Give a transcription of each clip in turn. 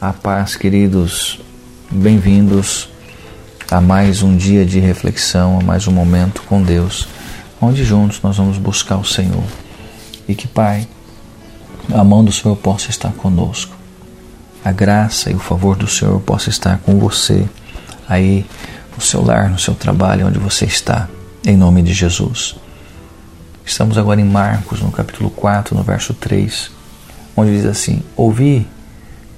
A paz, queridos, bem-vindos a mais um dia de reflexão, a mais um momento com Deus, onde juntos nós vamos buscar o Senhor. E que, Pai, a mão do Senhor possa estar conosco, a graça e o favor do Senhor possa estar com você aí no seu lar, no seu trabalho, onde você está, em nome de Jesus. Estamos agora em Marcos, no capítulo 4, no verso 3, onde diz assim: Ouvi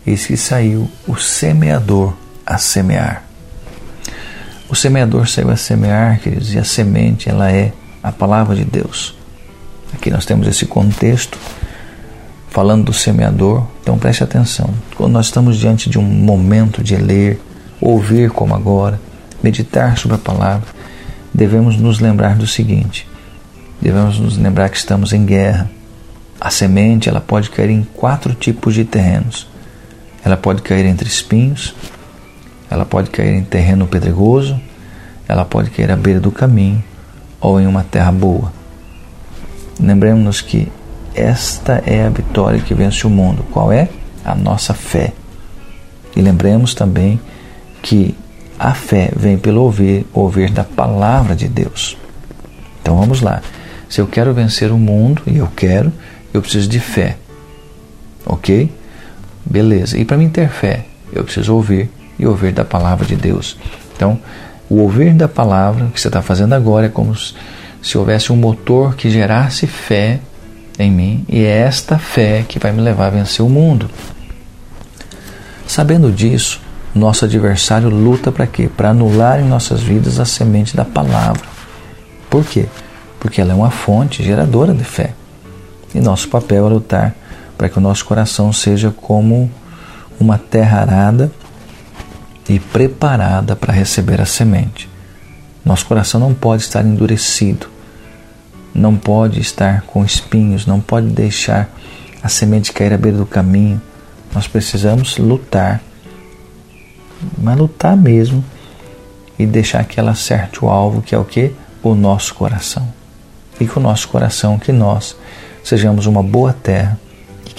eis que saiu o semeador a semear. O semeador saiu a semear, queridos, e a semente, ela é a palavra de Deus. Aqui nós temos esse contexto falando do semeador, então preste atenção. Quando nós estamos diante de um momento de ler, ouvir como agora, meditar sobre a palavra, devemos nos lembrar do seguinte: devemos nos lembrar que estamos em guerra. A semente ela pode cair em quatro tipos de terrenos. Ela pode cair entre espinhos, ela pode cair em terreno pedregoso, ela pode cair à beira do caminho ou em uma terra boa. Lembremos-nos que esta é a vitória que vence o mundo. Qual é? A nossa fé. E lembremos também que a fé vem pelo ouvir, ouvir da palavra de Deus. Então vamos lá. Se eu quero vencer o mundo, e eu quero, eu preciso de fé. Ok? Beleza. E para mim ter fé, eu preciso ouvir e ouvir da palavra de Deus. Então, o ouvir da palavra que você está fazendo agora é como se houvesse um motor que gerasse fé em mim e é esta fé que vai me levar a vencer o mundo. Sabendo disso, nosso adversário luta para quê? Para anular em nossas vidas a semente da palavra. Por quê? Porque ela é uma fonte geradora de fé. E nosso papel é lutar para que o nosso coração seja como uma terra arada e preparada para receber a semente. Nosso coração não pode estar endurecido, não pode estar com espinhos, não pode deixar a semente cair à beira do caminho. Nós precisamos lutar, mas lutar mesmo e deixar que ela acerte o alvo, que é o que? O nosso coração. E que o nosso coração, que nós sejamos uma boa terra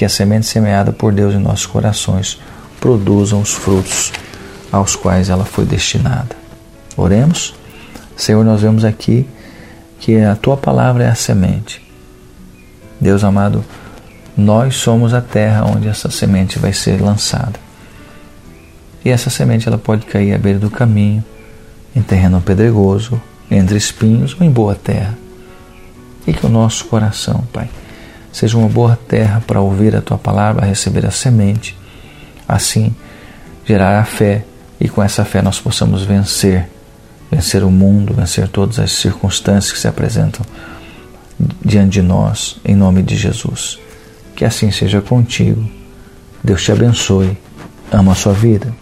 que a semente semeada por Deus em nossos corações produzam os frutos aos quais ela foi destinada. Oremos. Senhor, nós vemos aqui que a tua palavra é a semente. Deus amado, nós somos a terra onde essa semente vai ser lançada. E essa semente ela pode cair à beira do caminho, em terreno pedregoso, entre espinhos ou em boa terra. E que o nosso coração, Pai, seja uma boa terra para ouvir a tua palavra, receber a semente, assim gerar a fé e com essa fé nós possamos vencer, vencer o mundo, vencer todas as circunstâncias que se apresentam diante de nós, em nome de Jesus. Que assim seja contigo. Deus te abençoe. Ama a sua vida.